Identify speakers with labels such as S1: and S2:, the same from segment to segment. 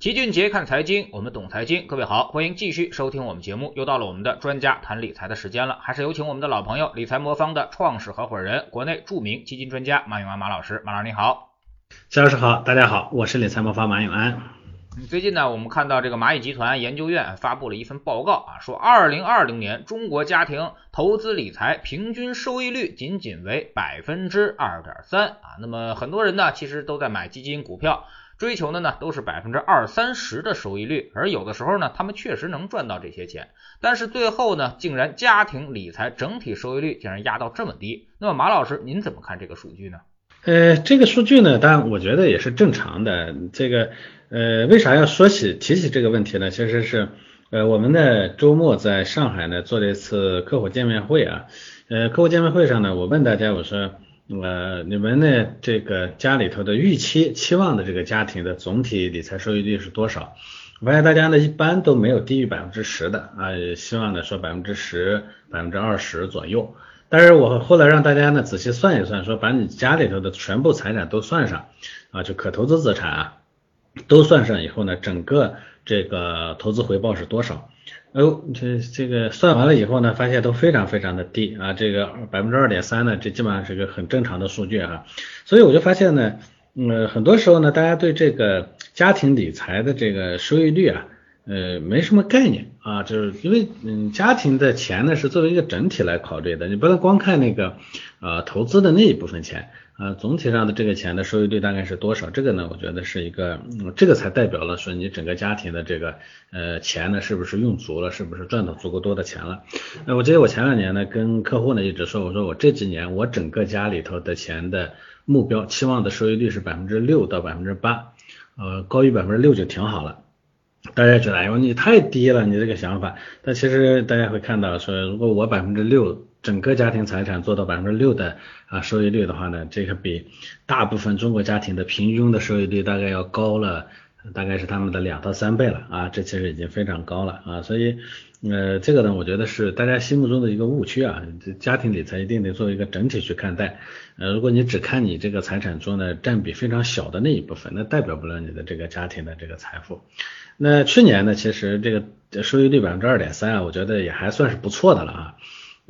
S1: 齐俊杰看财经，我们懂财经。各位好，欢迎继续收听我们节目。又到了我们的专家谈理财的时间了，还是有请我们的老朋友理财魔方的创始合伙人、国内著名基金专家马永安马老师。马老师你好，
S2: 肖老师好，大家好，我是理财魔方马永安。
S1: 最近呢，我们看到这个蚂蚁集团研究院发布了一份报告啊，说二零二零年中国家庭投资理财平均收益率仅仅为百分之二点三啊。那么很多人呢，其实都在买基金、股票。追求的呢都是百分之二三十的收益率，而有的时候呢，他们确实能赚到这些钱，但是最后呢，竟然家庭理财整体收益率竟然压到这么低。那么马老师，您怎么看这个数据呢？
S2: 呃，这个数据呢，当然我觉得也是正常的。这个呃，为啥要说起提起这个问题呢？其实是呃，我们的周末在上海呢做了一次客户见面会啊，呃，客户见面会上呢，我问大家我说。呃，你们呢？这个家里头的预期期望的这个家庭的总体理财收益率是多少？我发现大家呢一般都没有低于百分之十的啊，希望呢说百分之十、百分之二十左右。但是我后来让大家呢仔细算一算，说把你家里头的全部财产都算上啊，就可投资资产啊都算上以后呢，整个这个投资回报是多少？哦，这这个算完了以后呢，发现都非常非常的低啊，这个百分之二点三呢，这基本上是个很正常的数据哈。所以我就发现呢，嗯，很多时候呢，大家对这个家庭理财的这个收益率啊，呃，没什么概念啊，就是因为嗯，家庭的钱呢是作为一个整体来考虑的，你不能光看那个呃投资的那一部分钱。啊，总体上的这个钱的收益率大概是多少？这个呢，我觉得是一个，这个才代表了说你整个家庭的这个呃钱呢是不是用足了，是不是赚到足够多的钱了？呃，我记得我前两年呢跟客户呢一直说，我说我这几年我整个家里头的钱的目标期望的收益率是百分之六到百分之八，呃，高于百分之六就挺好了。大家觉得哎呦你太低了，你这个想法，但其实大家会看到说，如果我百分之六。整个家庭财产做到百分之六的啊收益率的话呢，这个比大部分中国家庭的平均的收益率大概要高了，大概是他们的两到三倍了啊，这其实已经非常高了啊，所以呃这个呢，我觉得是大家心目中的一个误区啊，家庭理财一定得作为一个整体去看待，呃如果你只看你这个财产中呢占比非常小的那一部分，那代表不了你的这个家庭的这个财富。那去年呢，其实这个收益率百分之二点三啊，我觉得也还算是不错的了啊。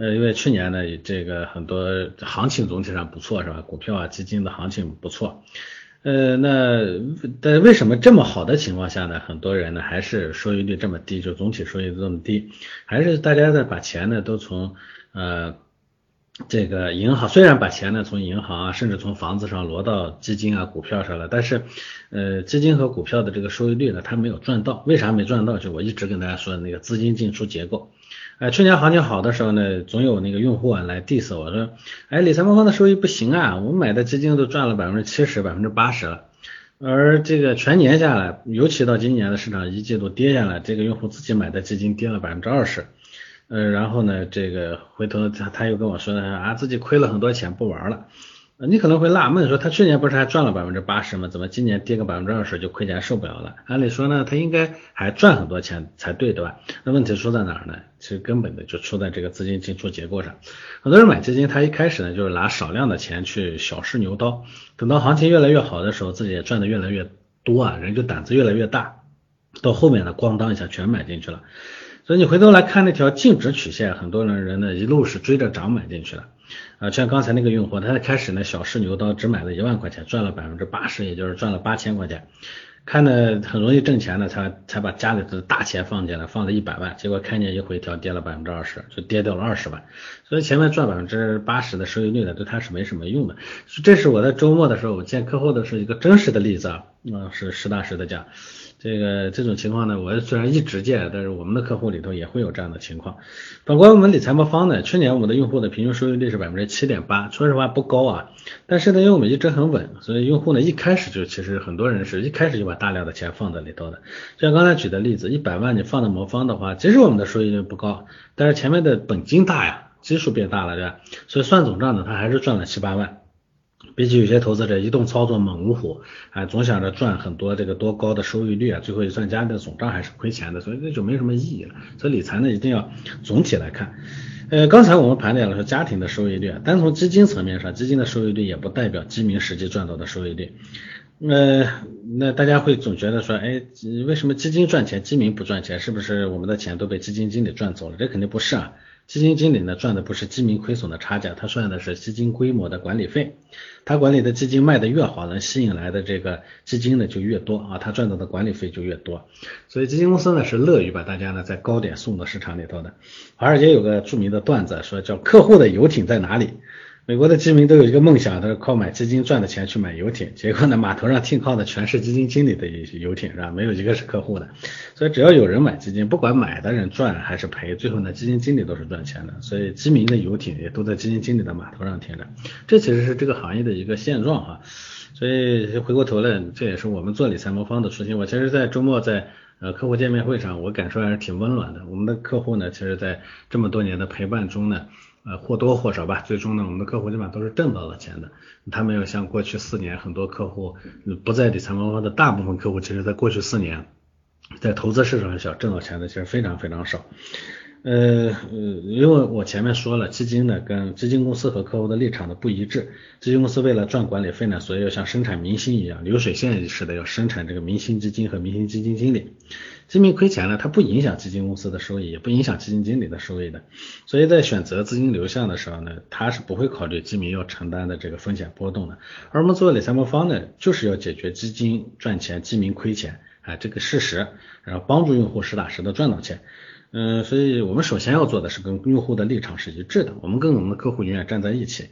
S2: 呃，因为去年呢，这个很多行情总体上不错，是吧？股票啊、基金的行情不错。呃，那但为什么这么好的情况下呢，很多人呢还是收益率这么低，就总体收益这么低，还是大家在把钱呢都从呃这个银行，虽然把钱呢从银行啊，甚至从房子上挪到基金啊、股票上了，但是呃基金和股票的这个收益率呢，它没有赚到。为啥没赚到？就我一直跟大家说的那个资金进出结构。哎，去年行情好的时候呢，总有那个用户啊来 diss 我说，哎，理财魔方的收益不行啊，我买的基金都赚了百分之七十、百分之八十了，而这个全年下来，尤其到今年的市场一季度跌下来，这个用户自己买的基金跌了百分之二十，呃，然后呢，这个回头他他又跟我说呢，啊，自己亏了很多钱不玩了。你可能会纳闷说，他去年不是还赚了百分之八十吗？怎么今年跌个百分之二十就亏钱受不了了？按理说呢，他应该还赚很多钱才对，对吧？那问题出在哪儿呢？其实根本的就出在这个资金进出结构上。很多人买基金，他一开始呢就是拿少量的钱去小试牛刀，等到行情越来越好的时候，自己也赚的越来越多啊，人就胆子越来越大，到后面呢，咣当一下全买进去了。所以你回头来看那条净值曲线，很多人人呢一路是追着涨买进去了。啊，像刚才那个用户，他开始呢小试牛刀，只买了一万块钱，赚了百分之八十，也就是赚了八千块钱，看的很容易挣钱呢，才才把家里的大钱放进来，放了一百万，结果看见一回调跌了百分之二十，就跌掉了二十万，所以前面赚百分之八十的收益率呢，对他是没什么用的。这是我在周末的时候，我见客户的是一个真实的例子啊，啊是实打实的讲。这个这种情况呢，我虽然一直见，但是我们的客户里头也会有这样的情况。反观我们理财魔方呢，去年我们的用户的平均收益率是百分之七点八，说实话不高啊。但是呢，因为我们一直很稳，所以用户呢一开始就其实很多人是一开始就把大量的钱放在里头的。像刚才举的例子，一百万你放在魔方的话，其实我们的收益率不高，但是前面的本金大呀，基数变大了，对吧？所以算总账呢，他还是赚了七八万。比起有些投资者一动操作猛如虎，啊，总想着赚很多这个多高的收益率啊，最后一算家里的总账还是亏钱的，所以那就没什么意义了。所以理财呢一定要总体来看。呃，刚才我们盘点了说家庭的收益率，单从基金层面上，基金的收益率也不代表基民实际赚到的收益率。呃，那大家会总觉得说，哎，为什么基金赚钱，基民不赚钱？是不是我们的钱都被基金经理赚走了？这肯定不是啊。基金经理呢赚的不是基民亏损的差价，他赚的是基金规模的管理费。他管理的基金卖的越好，能吸引来的这个基金呢就越多啊，他赚到的管理费就越多。所以基金公司呢是乐于把大家呢在高点送到市场里头的。华尔街有个著名的段子说叫客户的游艇在哪里？美国的基民都有一个梦想，他是靠买基金赚的钱去买游艇，结果呢，码头上停靠的全是基金经理的游艇，是吧？没有一个是客户的。所以只要有人买基金，不管买的人赚还是赔，最后呢，基金经理都是赚钱的。所以基民的游艇也都在基金经理的码头上停着，这其实是这个行业的一个现状哈。所以回过头来，这也是我们做理财魔方的初心。我其实，在周末在呃客户见面会上，我感受还是挺温暖的。我们的客户呢，其实在这么多年的陪伴中呢。呃，或多或少吧，最终呢，我们的客户基本上都是挣到了钱的。他没有像过去四年很多客户不在理财魔方的大部分客户，其实在过去四年在投资市场上挣到钱的其实非常非常少。呃呃，因为我前面说了，基金呢跟基金公司和客户的立场的不一致，基金公司为了赚管理费呢，所以要像生产明星一样，流水线似的要生产这个明星基金和明星基金经理。基民亏钱了，它不影响基金公司的收益，也不影响基金经理的收益的。所以在选择资金流向的时候呢，他是不会考虑基民要承担的这个风险波动的。而我们作为理财魔方呢，就是要解决基金赚钱、基民亏钱啊这个事实，然后帮助用户实打实的赚到钱。嗯，所以我们首先要做的是跟用户的立场是一致的，我们跟我们的客户永远站在一起，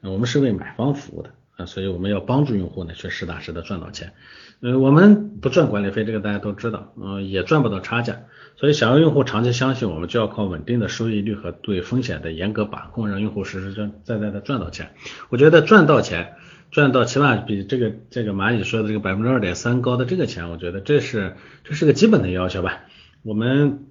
S2: 我们是为买方服务的啊，所以我们要帮助用户呢去实打实的赚到钱。呃，我们不赚管理费，这个大家都知道，嗯，也赚不到差价，所以想要用户长期相信我们，就要靠稳定的收益率和对风险的严格把控，让用户实实在在的赚到钱。我觉得赚到钱，赚到起码比这个这个蚂蚁说的这个百分之二点三高的这个钱，我觉得这是这是个基本的要求吧。我们。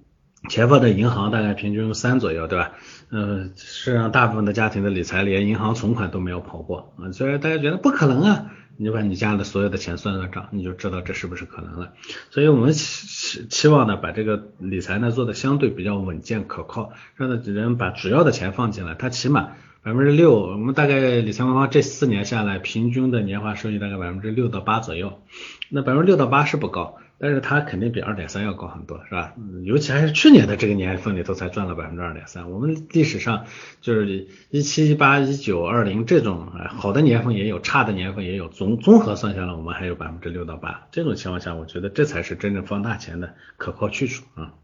S2: 钱放在银行大概平均三左右，对吧？嗯，实际上大部分的家庭的理财连银行存款都没有跑过啊，虽然大家觉得不可能啊，你就把你家的所有的钱算算账，你就知道这是不是可能了。所以我们期期望呢，把这个理财呢做的相对比较稳健可靠，让人把主要的钱放进来，他起码百分之六，我们大概理财魔方这四年下来，平均的年化收益大概百分之六到八左右，那百分之六到八是不高。但是它肯定比二点三要高很多，是吧？尤其还是去年的这个年份里头才赚了百分之二点三。我们历史上就是一七、一八、一九、二零这种好的年份也有，差的年份也有，综综合算下来，我们还有百分之六到八。这种情况下，我觉得这才是真正放大钱的可靠去处啊。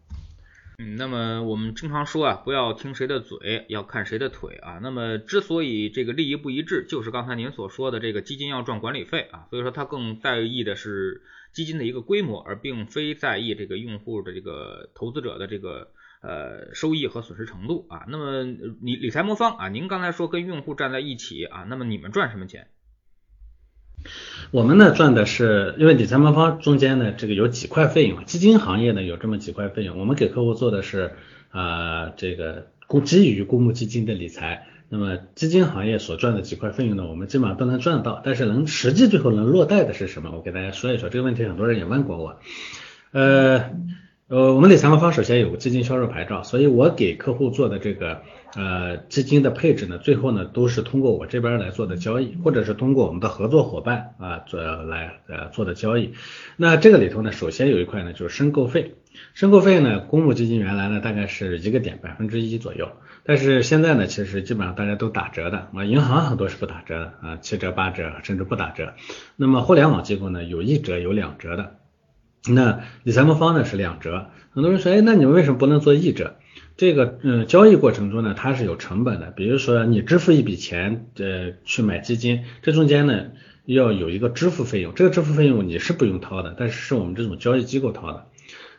S1: 嗯，那么我们经常说啊，不要听谁的嘴，要看谁的腿啊。那么之所以这个利益不一致，就是刚才您所说的这个基金要赚管理费啊，所以说它更在意的是。基金的一个规模，而并非在意这个用户的这个投资者的这个呃收益和损失程度啊。那么理理财魔方啊，您刚才说跟用户站在一起啊，那么你们赚什么钱？
S2: 我们呢赚的是，因为理财魔方中间呢这个有几块费用，基金行业呢有这么几块费用，我们给客户做的是啊这个公基于公募基金的理财。那么基金行业所赚的几块费用呢，我们基本上都能赚到，但是能实际最后能落袋的是什么？我给大家说一说这个问题，很多人也问过我。呃呃，我们理财魔方首先有个基金销售牌照，所以我给客户做的这个呃基金的配置呢，最后呢都是通过我这边来做的交易，或者是通过我们的合作伙伴啊做来呃做的交易。那这个里头呢，首先有一块呢就是申购费，申购费呢，公募基金原来呢大概是一个点百分之一左右。但是现在呢，其实基本上大家都打折的啊，银行很多是不打折的啊，七折八折甚至不打折。那么互联网机构呢，有一折有两折的。那理财方呢是两折。很多人说，哎，那你们为什么不能做一折？这个嗯，交易过程中呢，它是有成本的。比如说你支付一笔钱呃去买基金，这中间呢要有一个支付费用，这个支付费用你是不用掏的，但是是我们这种交易机构掏的。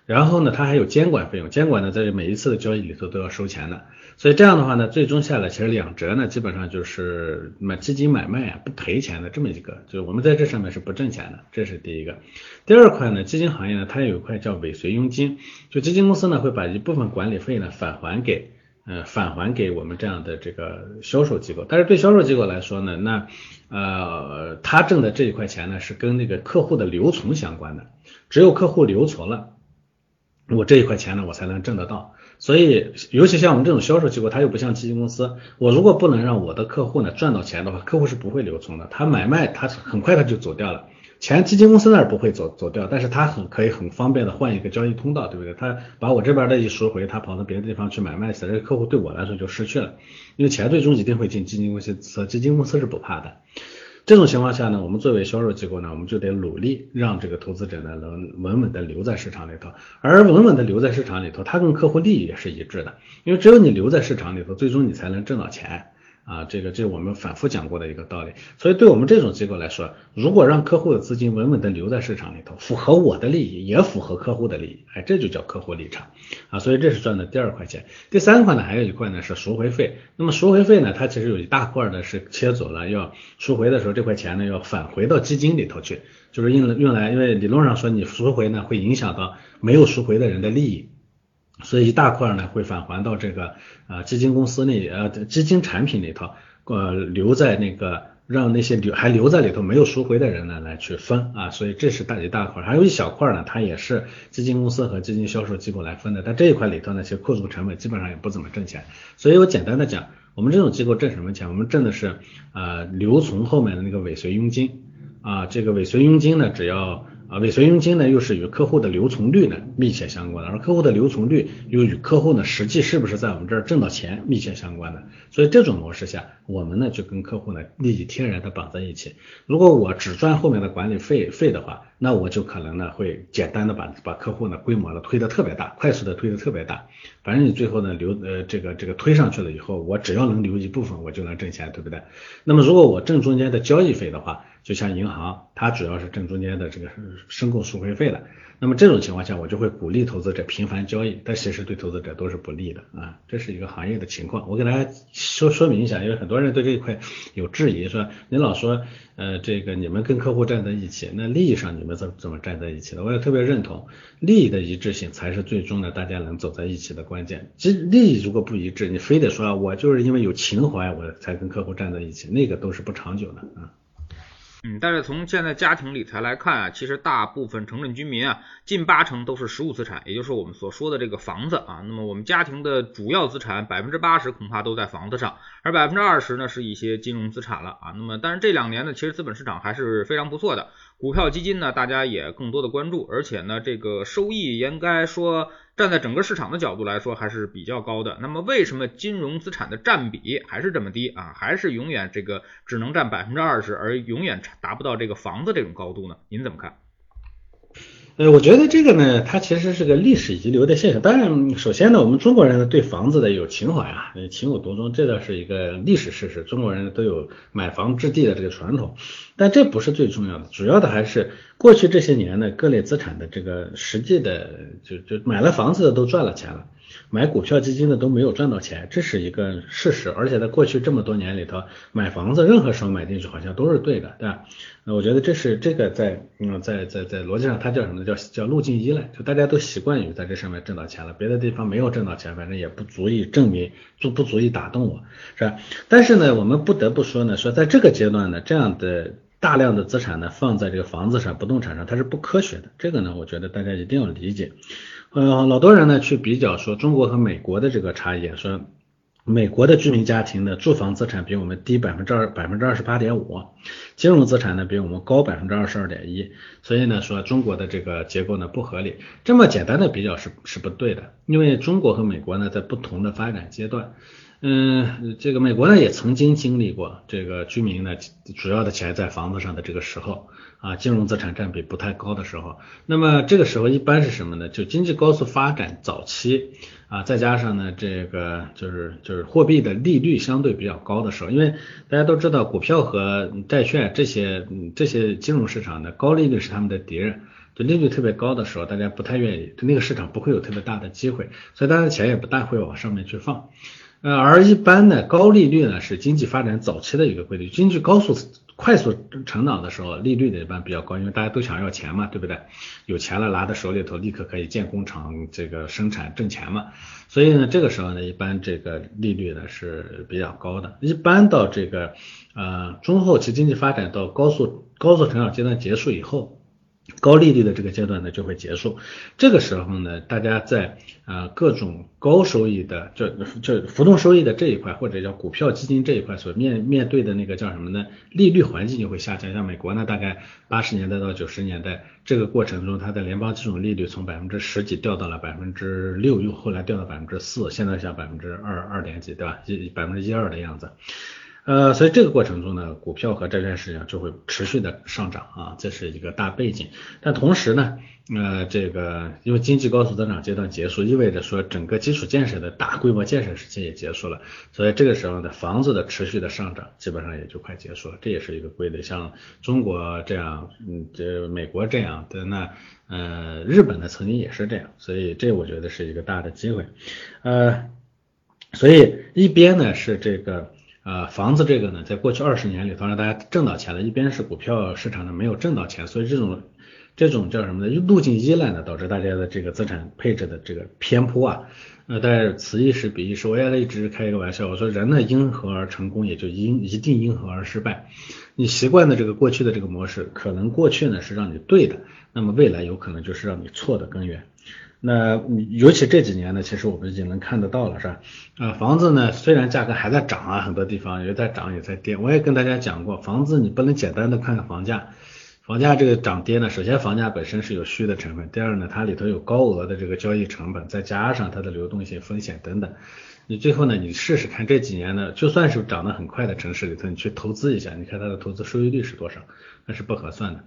S2: 然后呢，它还有监管费用，监管呢在每一次的交易里头都要收钱的。所以这样的话呢，最终下来其实两折呢，基本上就是买基金买卖啊不赔钱的这么一个，就是我们在这上面是不挣钱的，这是第一个。第二块呢，基金行业呢，它有一块叫尾随佣金，就基金公司呢会把一部分管理费呢返还给，呃返还给我们这样的这个销售机构。但是对销售机构来说呢，那呃他挣的这一块钱呢是跟那个客户的留存相关的，只有客户留存了，我这一块钱呢我才能挣得到。所以，尤其像我们这种销售机构，它又不像基金公司。我如果不能让我的客户呢赚到钱的话，客户是不会留存的。他买卖，他很快他就走掉了。钱基金公司那儿不会走走掉，但是他很可以很方便的换一个交易通道，对不对？他把我这边的一赎回，他跑到别的地方去买卖去了，这个客户对我来说就失去了，因为钱最终一定会进基金公司，基金公司是不怕的。这种情况下呢，我们作为销售机构呢，我们就得努力让这个投资者呢能稳稳的留在市场里头，而稳稳的留在市场里头，他跟客户利益也是一致的，因为只有你留在市场里头，最终你才能挣到钱。啊，这个这是我们反复讲过的一个道理，所以对我们这种机构来说，如果让客户的资金稳稳的留在市场里头，符合我的利益，也符合客户的利益，哎，这就叫客户立场啊，所以这是赚的第二块钱。第三块呢，还有一块呢是赎回费。那么赎回费呢，它其实有一大块呢是切走了，要赎回的时候，这块钱呢要返回到基金里头去，就是用用来，因为理论上说你赎回呢会影响到没有赎回的人的利益。所以一大块呢会返还到这个呃基金公司里呃基金产品里头，呃留在那个让那些留还留在里头没有赎回的人呢来去分啊，所以这是大一大块，还有一小块呢，它也是基金公司和基金销售机构来分的，但这一块里头呢，其实扣除成本基本上也不怎么挣钱，所以我简单的讲，我们这种机构挣什么钱？我们挣的是呃留存后面的那个尾随佣金啊，这个尾随佣金呢，只要。啊，尾随佣金呢，又是与客户的留存率呢密切相关的，而客户的留存率又与客户呢实际是不是在我们这儿挣到钱密切相关的。所以这种模式下，我们呢就跟客户呢利益天然的绑在一起。如果我只赚后面的管理费费的话，那我就可能呢会简单的把把客户呢规模呢推得特别大，快速的推得特别大。反正你最后呢留呃这个这个推上去了以后，我只要能留一部分，我就能挣钱，对不对？那么如果我挣中间的交易费的话，就像银行，它主要是挣中间的这个申购赎回费的。那么这种情况下，我就会鼓励投资者频繁交易，但其实对投资者都是不利的啊，这是一个行业的情况。我给大家说说明一下，因为很多人对这一块有质疑，说你老说呃这个你们跟客户站在一起，那利益上你们怎怎么站在一起的？我也特别认同，利益的一致性才是最终的大家能走在一起的关键。即利益如果不一致，你非得说我就是因为有情怀我才跟客户站在一起，那个都是不长久的啊。
S1: 嗯，但是从现在家庭理财来看啊，其实大部分城镇居民啊，近八成都是实物资产，也就是我们所说的这个房子啊。那么我们家庭的主要资产百分之八十恐怕都在房子上，而百分之二十呢是一些金融资产了啊。那么但是这两年呢，其实资本市场还是非常不错的。股票基金呢，大家也更多的关注，而且呢，这个收益应该说站在整个市场的角度来说还是比较高的。那么为什么金融资产的占比还是这么低啊？还是永远这个只能占百分之二十，而永远达不到这个房子这种高度呢？您怎么看？
S2: 呃，我觉得这个呢，它其实是个历史遗留的现象。当然，首先呢，我们中国人呢对房子的有情怀啊，情有独钟，这倒是一个历史事实。中国人都有买房置地的这个传统，但这不是最重要的，主要的还是过去这些年呢，各类资产的这个实际的，就就买了房子的都赚了钱了。买股票基金的都没有赚到钱，这是一个事实。而且在过去这么多年里头，买房子任何时候买进去好像都是对的，对吧？那我觉得这是这个在嗯在在在逻辑上它叫什么？叫叫路径依赖，就大家都习惯于在这上面挣到钱了，别的地方没有挣到钱，反正也不足以证明，足不足以打动我，是吧？但是呢，我们不得不说呢，说在这个阶段呢，这样的大量的资产呢放在这个房子上、不动产上，它是不科学的。这个呢，我觉得大家一定要理解。呃，老多人呢去比较说中国和美国的这个差异，说美国的居民家庭的住房资产比我们低百分之二百分之二十八点五，金融资产呢比我们高百分之二十二点一，所以呢说中国的这个结构呢不合理，这么简单的比较是是不对的，因为中国和美国呢在不同的发展阶段。嗯，这个美国呢也曾经经历过这个居民呢主要的钱在房子上的这个时候啊，金融资产占比不太高的时候，那么这个时候一般是什么呢？就经济高速发展早期啊，再加上呢这个就是就是货币的利率相对比较高的时候，因为大家都知道股票和债券这些这些金融市场的高利率是他们的敌人，就利率特别高的时候，大家不太愿意，就那个市场不会有特别大的机会，所以大家钱也不大会往上面去放。呃，而一般呢，高利率呢是经济发展早期的一个规律。经济高速快速成长的时候，利率呢一般比较高，因为大家都想要钱嘛，对不对？有钱了拿在手里头，立刻可以建工厂，这个生产挣钱嘛。所以呢，这个时候呢，一般这个利率呢是比较高的。一般到这个呃中后期经济发展到高速高速成长阶段结束以后。高利率的这个阶段呢就会结束，这个时候呢，大家在啊各种高收益的，就就浮动收益的这一块，或者叫股票基金这一块所面面对的那个叫什么呢？利率环境就会下降。像美国呢，大概八十年代到九十年代这个过程中，它的联邦基准利率从百分之十几掉到了百分之六，又后来掉到百分之四，现在像百分之二二点几，对吧？一百分之一二的样子。呃，所以这个过程中呢，股票和债券市场就会持续的上涨啊，这是一个大背景。但同时呢，呃，这个因为经济高速增长阶段结束，意味着说整个基础建设的大规模建设时期也结束了，所以这个时候呢，房子的持续的上涨基本上也就快结束了，这也是一个规律。像中国这样，嗯，这美国这样的，那呃，日本呢曾经也是这样，所以这我觉得是一个大的机会。呃，所以一边呢是这个。呃，房子这个呢，在过去二十年里头让大家挣到钱了，一边是股票市场呢没有挣到钱，所以这种这种叫什么呢？路径依赖呢，导致大家的这个资产配置的这个偏颇啊。呃，但是此一时彼一时，我也一直开一个玩笑，我说人呢因何而成功，也就因一定因何而失败。你习惯的这个过去的这个模式，可能过去呢是让你对的，那么未来有可能就是让你错的根源。那尤其这几年呢，其实我们已经能看得到了，是吧？啊，房子呢虽然价格还在涨啊，很多地方也在涨也在跌。我也跟大家讲过，房子你不能简单的看看房价，房价这个涨跌呢，首先房价本身是有虚的成分，第二呢，它里头有高额的这个交易成本，再加上它的流动性风险等等。你最后呢，你试试看这几年呢，就算是涨得很快的城市里头，你去投资一下，你看它的投资收益率是多少？那是不合算的，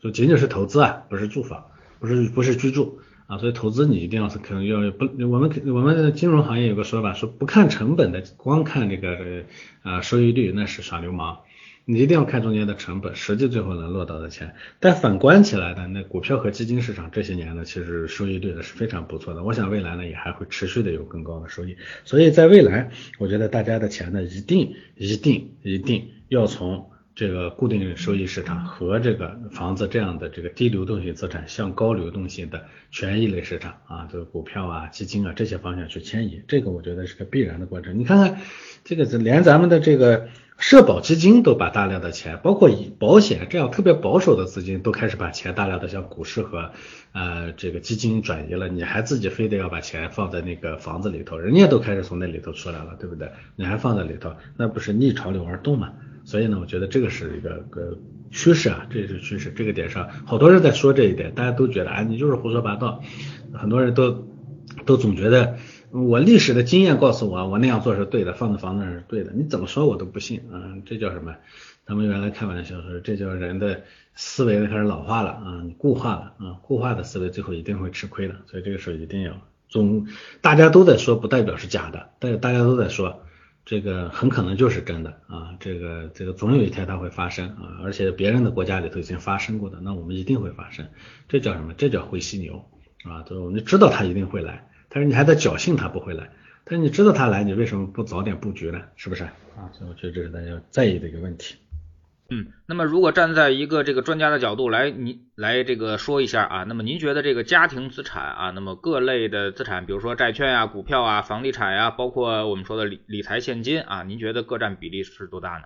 S2: 就仅仅是投资啊，不是住房，不是不是居住。啊，所以投资你一定要是可能要不，我们我们金融行业有个说法，说不看成本的，光看这个呃收益率那是耍流氓，你一定要看中间的成本，实际最后能落到的钱。但反观起来的，那股票和基金市场这些年呢，其实收益率呢是非常不错的。我想未来呢也还会持续的有更高的收益。所以在未来，我觉得大家的钱呢一定一定一定要从。这个固定收益市场和这个房子这样的这个低流动性资产向高流动性的权益类市场啊，这个股票啊、基金啊这些方向去迁移，这个我觉得是个必然的过程。你看看这个，连咱们的这个社保基金都把大量的钱，包括以保险这样特别保守的资金，都开始把钱大量的向股市和呃这个基金转移了。你还自己非得要把钱放在那个房子里头，人家都开始从那里头出来了，对不对？你还放在里头，那不是逆潮流而动吗？所以呢，我觉得这个是一个个趋势啊，这也是趋势。这个点上，好多人在说这一点，大家都觉得啊，你就是胡说八道。很多人都都总觉得我历史的经验告诉我，我那样做是对的，放在房子上是对的。你怎么说我都不信啊，这叫什么？他们原来开玩笑说，这叫人的思维开始老化了啊，固化了啊，固化的思维最后一定会吃亏的。所以这个时候一定要总，大家都在说，不代表是假的，但是大家都在说。这个很可能就是真的啊，这个这个总有一天它会发生啊，而且别人的国家里头已经发生过的，那我们一定会发生，这叫什么？这叫灰犀牛啊，就你知道它一定会来，但是你还在侥幸它不会来，但是你知道它来，你为什么不早点布局呢？是不是啊？所以我觉得这是大家要在意的一个问题。
S1: 嗯，那么如果站在一个这个专家的角度来，您来这个说一下啊，那么您觉得这个家庭资产啊，那么各类的资产，比如说债券啊、股票啊、房地产呀，包括我们说的理理财现金啊，您觉得各占比例是多大呢？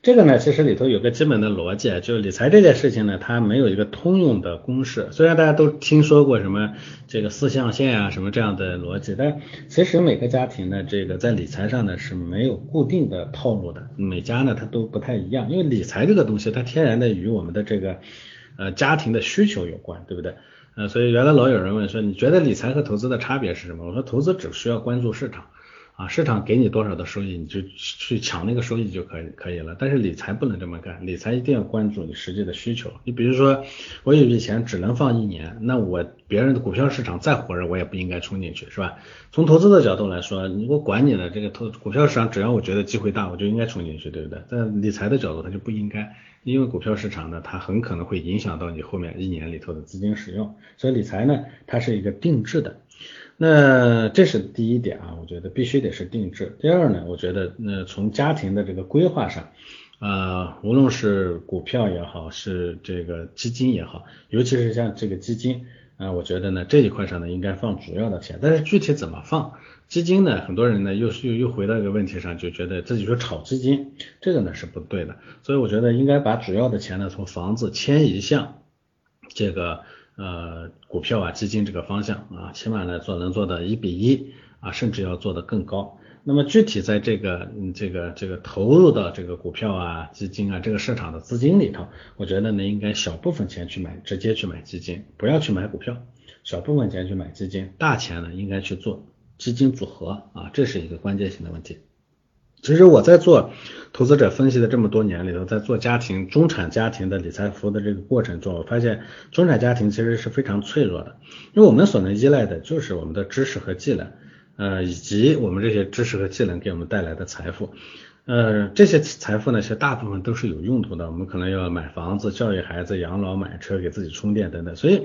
S2: 这个呢，其实里头有个基本的逻辑，就是理财这件事情呢，它没有一个通用的公式。虽然大家都听说过什么这个四象限啊，什么这样的逻辑，但其实每个家庭呢，这个在理财上呢是没有固定的套路的，每家呢它都不太一样。因为理财这个东西，它天然的与我们的这个呃家庭的需求有关，对不对？呃，所以原来老有人问说，你觉得理财和投资的差别是什么？我说投资只需要关注市场。啊，市场给你多少的收益，你就去抢那个收益就可以可以了。但是理财不能这么干，理财一定要关注你实际的需求。你比如说，我有笔钱只能放一年，那我别人的股票市场再火热，我也不应该冲进去，是吧？从投资的角度来说，你我管你的这个投股票市场，只要我觉得机会大，我就应该冲进去，对不对？但理财的角度，它就不应该，因为股票市场呢，它很可能会影响到你后面一年里头的资金使用。所以理财呢，它是一个定制的。那这是第一点啊，我觉得必须得是定制。第二呢，我觉得那从家庭的这个规划上，啊，无论是股票也好，是这个基金也好，尤其是像这个基金，啊，我觉得呢这一块上呢应该放主要的钱，但是具体怎么放？基金呢，很多人呢又又又回到一个问题上，就觉得自己说炒基金，这个呢是不对的。所以我觉得应该把主要的钱呢从房子迁移向这个呃股票啊基金这个方向啊，起码呢做能做到一比一啊，甚至要做得更高。那么具体在这个嗯这个这个投入到这个股票啊基金啊这个市场的资金里头，我觉得呢应该小部分钱去买直接去买基金，不要去买股票，小部分钱去买基金，大钱呢应该去做。基金组合啊，这是一个关键性的问题。其实我在做投资者分析的这么多年里头，在做家庭中产家庭的理财服务的这个过程中，我发现中产家庭其实是非常脆弱的，因为我们所能依赖的就是我们的知识和技能，呃，以及我们这些知识和技能给我们带来的财富。呃，这些财富呢，其实大部分都是有用途的。我们可能要买房子、教育孩子、养老、买车、给自己充电等等。所以，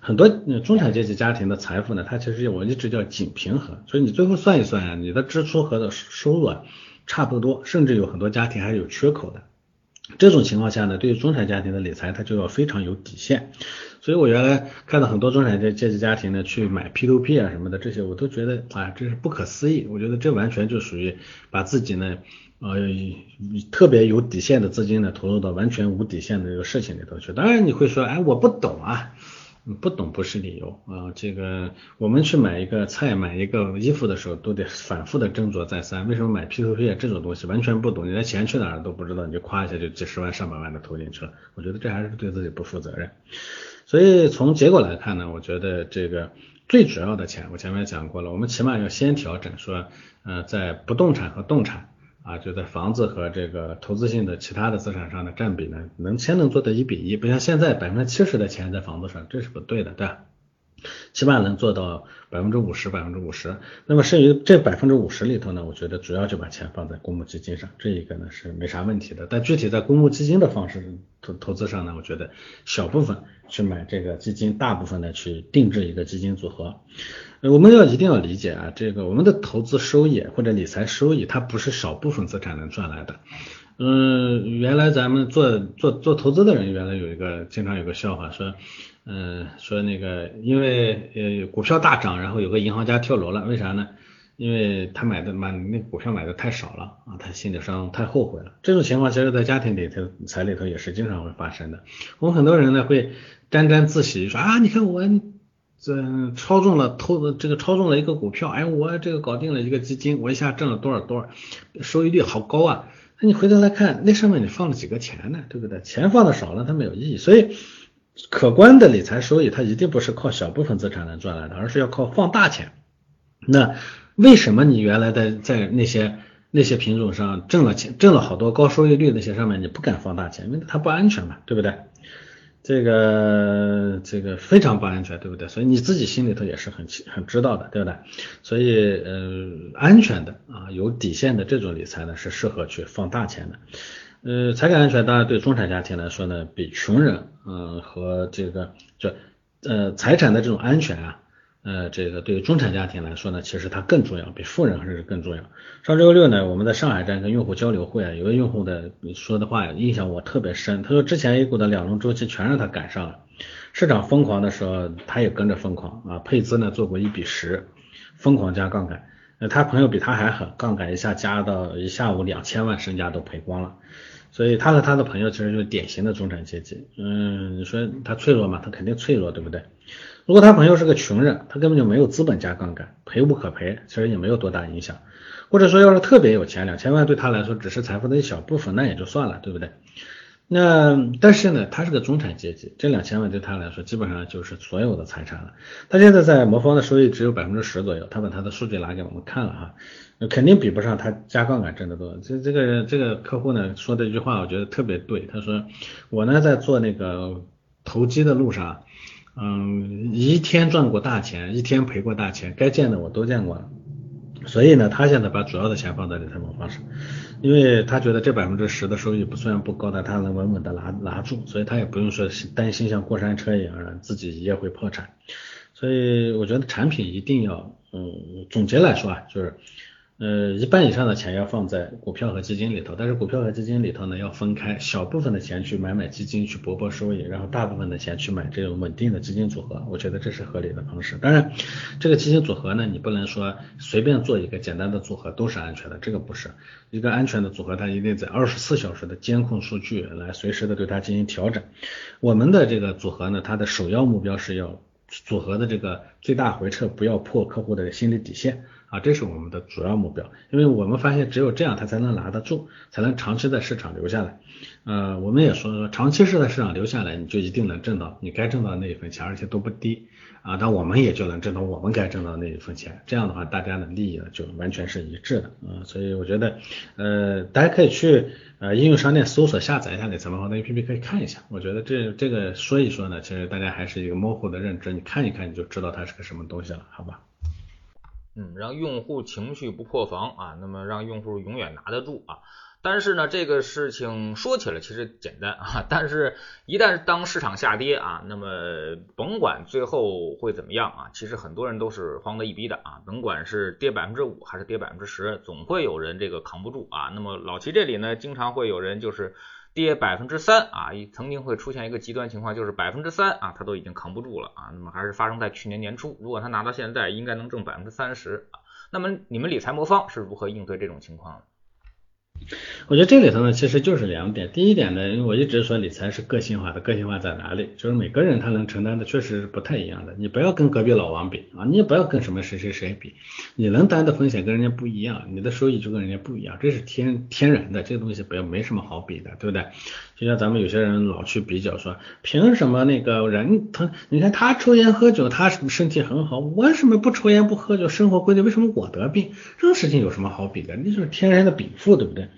S2: 很多中产阶级家庭的财富呢，它其实我一直叫紧平衡。所以你最后算一算啊，你的支出和的收入啊差不多，甚至有很多家庭还是有缺口的。这种情况下呢，对于中产家庭的理财，它就要非常有底线。所以我原来看到很多中产阶阶级家庭呢去买 P to P 啊什么的这些，我都觉得啊，这是不可思议。我觉得这完全就属于把自己呢。呃，特别有底线的资金呢，投入到完全无底线的这个事情里头去。当然你会说，哎，我不懂啊，不懂不是理由啊。这个我们去买一个菜、买一个衣服的时候，都得反复的斟酌再三。为什么买 P2P 这种东西完全不懂，你连钱去哪儿都不知道，你就夸一下就几十万、上百万的投进去了？我觉得这还是对自己不负责任。所以从结果来看呢，我觉得这个最主要的钱，我前面讲过了，我们起码要先调整，说，呃，在不动产和动产。啊，就在房子和这个投资性的其他的资产上的占比呢，能先能做到一比一，不像现在百分之七十的钱在房子上，这是不对的，对吧？起码能做到百分之五十，百分之五十。那么剩余这百分之五十里头呢，我觉得主要就把钱放在公募基金上，这一个呢是没啥问题的。但具体在公募基金的方式投投资上呢，我觉得小部分去买这个基金，大部分呢去定制一个基金组合。我们要一定要理解啊，这个我们的投资收益或者理财收益，它不是少部分资产能赚来的。嗯，原来咱们做做做投资的人，原来有一个经常有个笑话说。嗯，说那个，因为呃股票大涨，然后有个银行家跳楼了，为啥呢？因为他买的买那股票买的太少了啊，他心理上太后悔了。这种情况其实，在家庭里头财里头也是经常会发生的。我们很多人呢会沾沾自喜，说啊，你看我这操纵了投这个操纵了一个股票，哎，我这个搞定了一个基金，我一下挣了多少多少，收益率好高啊。那你回头来看，那上面你放了几个钱呢？对不对？钱放的少了，它没有意义。所以。可观的理财收益，它一定不是靠小部分资产能赚来的，而是要靠放大钱。那为什么你原来在在那些那些品种上挣了钱，挣了好多高收益率那些上面你不敢放大钱？因为它不安全嘛，对不对？这个这个非常不安全，对不对？所以你自己心里头也是很很知道的，对不对？所以呃，安全的啊，有底线的这种理财呢，是适合去放大钱的。呃，财产安全当然对中产家庭来说呢，比穷人，嗯，和这个就呃财产的这种安全啊，呃，这个对于中产家庭来说呢，其实它更重要，比富人还是更重要。上周六呢，我们在上海站跟用户交流会啊，有个用户的说的话印象我特别深，他说之前 A 股的两轮周期全让他赶上了，市场疯狂的时候他也跟着疯狂啊，配资呢做过一比十，疯狂加杠杆，呃，他朋友比他还狠，杠杆一下加到一下午两千万身家都赔光了。所以他和他的朋友其实就是典型的中产阶级，嗯，你说他脆弱嘛？他肯定脆弱，对不对？如果他朋友是个穷人，他根本就没有资本加杠杆，赔无可赔，其实也没有多大影响。或者说要是特别有钱，两千万对他来说只是财富的一小部分，那也就算了，对不对？那但是呢，他是个中产阶级，这两千万对他来说基本上就是所有的财产了。他现在在魔方的收益只有百分之十左右，他把他的数据拿给我们看了哈，肯定比不上他加杠杆挣得多。这这个这个客户呢说的一句话，我觉得特别对。他说我呢在做那个投机的路上，嗯，一天赚过大钱，一天赔过大钱，该见的我都见过了。所以呢，他现在把主要的钱放在理财魔方上。因为他觉得这百分之十的收益不虽然不高，但他能稳稳的拿拿住，所以他也不用说担心像过山车一样让自己一夜会破产。所以我觉得产品一定要，嗯，总结来说啊，就是呃，一半以上的钱要放在股票和基金里头，但是股票和基金里头呢要分开，小部分的钱去买买基金去博博收益，然后大部分的钱去买这种稳定的基金组合，我觉得这是合理的方式。当然，这个基金组合呢，你不能说随便做一个简单的组合都是安全的，这个不是一个安全的组合，它一定在二十四小时的监控数据来随时的对它进行调整。我们的这个组合呢，它的首要目标是要组合的这个最大回撤不要破客户的心理底线。啊，这是我们的主要目标，因为我们发现只有这样，它才能拿得住，才能长期在市场留下来。呃，我们也说，长期是在市场留下来，你就一定能挣到你该挣到的那一份钱，而且都不低啊。但我们也就能挣到我们该挣到的那一份钱，这样的话，大家的利益呢就完全是一致的啊。所以我觉得，呃，大家可以去呃应用商店搜索下载一下理财魔方的 APP，可以看一下。我觉得这这个说一说呢，其实大家还是一个模糊的认知，你看一看你就知道它是个什么东西了，好吧？
S1: 嗯，让用户情绪不破防啊，那么让用户永远拿得住啊。但是呢，这个事情说起来其实简单啊，但是一旦当市场下跌啊，那么甭管最后会怎么样啊，其实很多人都是慌得一逼的啊。甭管是跌百分之五还是跌百分之十，总会有人这个扛不住啊。那么老齐这里呢，经常会有人就是。跌百分之三啊，曾经会出现一个极端情况，就是百分之三啊，它都已经扛不住了啊。那么还是发生在去年年初，如果它拿到现在，应该能挣百分之三十啊。那么你们理财魔方是如何应对这种情况的？
S2: 我觉得这里头呢，其实就是两点。第一点呢，因为我一直说理财是个性化的，个性化在哪里？就是每个人他能承担的确实是不太一样的。你不要跟隔壁老王比啊，你也不要跟什么谁谁谁比，你能担的风险跟人家不一样，你的收益就跟人家不一样，这是天天然的，这个东西不要没什么好比的，对不对？就像咱们有些人老去比较说，凭什么那个人他，你看他抽烟喝酒，他身体很好，我为什么不抽烟不喝酒，生活规律，为什么我得病？这种事情有什么好比的？那就是天然的禀赋，对不对？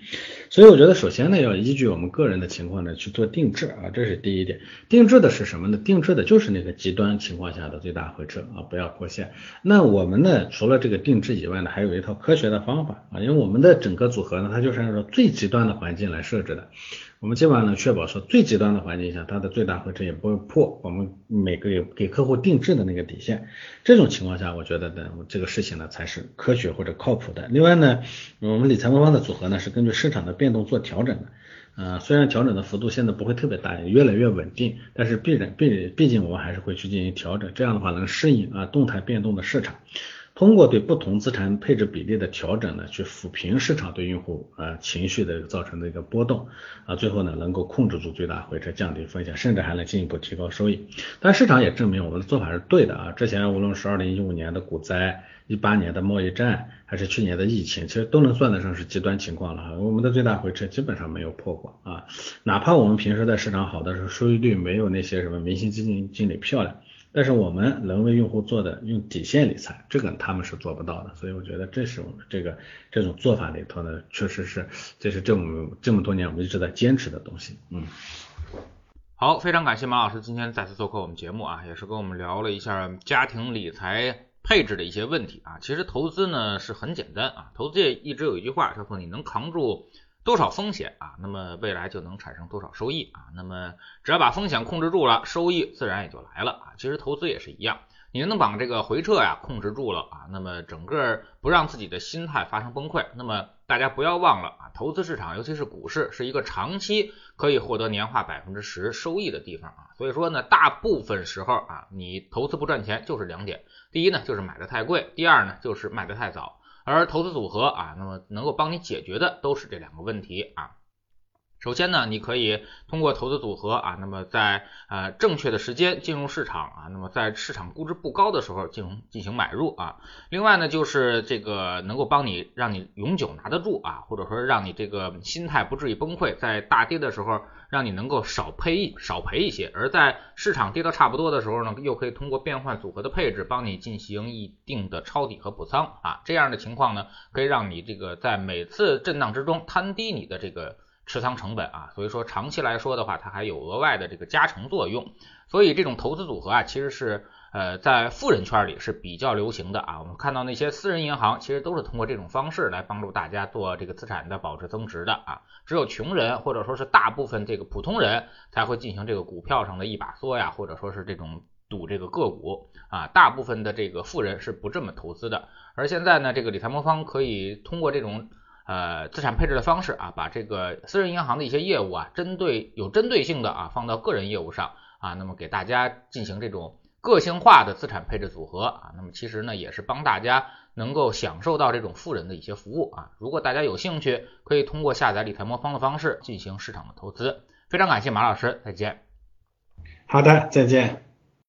S2: 所以我觉得，首先呢，要依据我们个人的情况呢去做定制啊，这是第一点。定制的是什么呢？定制的就是那个极端情况下的最大回撤啊，不要过线。那我们呢，除了这个定制以外呢，还有一套科学的方法啊，因为我们的整个组合呢，它就是按照最极端的环境来设置的。我们基本上能确保说最极端的环境下，它的最大回撤也不会破我们每个月给客户定制的那个底线。这种情况下，我觉得呢，这个事情呢才是科学或者靠谱的。另外呢，我们理财魔方的组合呢是根据市场的变动做调整的。呃，虽然调整的幅度现在不会特别大，越来越稳定，但是必然必毕竟我们还是会去进行调整，这样的话能适应啊动态变动的市场。通过对不同资产配置比例的调整呢，去抚平市场对用户啊情绪的造成的一个波动啊，最后呢能够控制住最大回撤，降低风险，甚至还能进一步提高收益。但市场也证明我们的做法是对的啊。之前无论是二零一五年的股灾、一八年的贸易战，还是去年的疫情，其实都能算得上是极端情况了。我们的最大回撤基本上没有破过啊，哪怕我们平时在市场好的时候，收益率没有那些什么明星基金经理漂亮。但是我们能为用户做的用底线理财，这个他们是做不到的，所以我觉得这是我们这个这种做法里头呢，确实是这是这么这么多年我们一直在坚持的东西。嗯，
S1: 好，非常感谢马老师今天再次做客我们节目啊，也是跟我们聊了一下家庭理财配置的一些问题啊。其实投资呢是很简单啊，投资界一直有一句话叫做你能扛住。多少风险啊？那么未来就能产生多少收益啊？那么只要把风险控制住了，收益自然也就来了啊。其实投资也是一样，你能把这个回撤呀控制住了啊，那么整个不让自己的心态发生崩溃。那么大家不要忘了啊，投资市场尤其是股市是一个长期可以获得年化百分之十收益的地方啊。所以说呢，大部分时候啊，你投资不赚钱就是两点，第一呢就是买的太贵，第二呢就是卖的太早。而投资组合啊，那么能够帮你解决的都是这两个问题啊。首先呢，你可以通过投资组合啊，那么在呃正确的时间进入市场啊，那么在市场估值不高的时候进行进行买入啊。另外呢，就是这个能够帮你让你永久拿得住啊，或者说让你这个心态不至于崩溃，在大跌的时候让你能够少赔少赔一些，而在市场跌到差不多的时候呢，又可以通过变换组合的配置帮你进行一定的抄底和补仓啊。这样的情况呢，可以让你这个在每次震荡之中摊低你的这个。持仓成本啊，所以说长期来说的话，它还有额外的这个加成作用。所以这种投资组合啊，其实是呃在富人圈里是比较流行的啊。我们看到那些私人银行，其实都是通过这种方式来帮助大家做这个资产的保值增值的啊。只有穷人或者说是大部分这个普通人才会进行这个股票上的一把梭呀，或者说是这种赌这个个股啊，大部分的这个富人是不这么投资的。而现在呢，这个理财魔方可以通过这种呃资产配置的方式啊，把这个私人银行的一些业务啊，针对有针对性的啊放到个人业务上啊，那么给大家进行这种个性化的资产配置组合啊，那么其实呢也是帮大家能够享受到这种富人的一些服务啊。如果大家有兴趣，可以通过下载理财魔方的方式进行市场的投资。非常感谢马老师，再见。
S2: 好的，再见。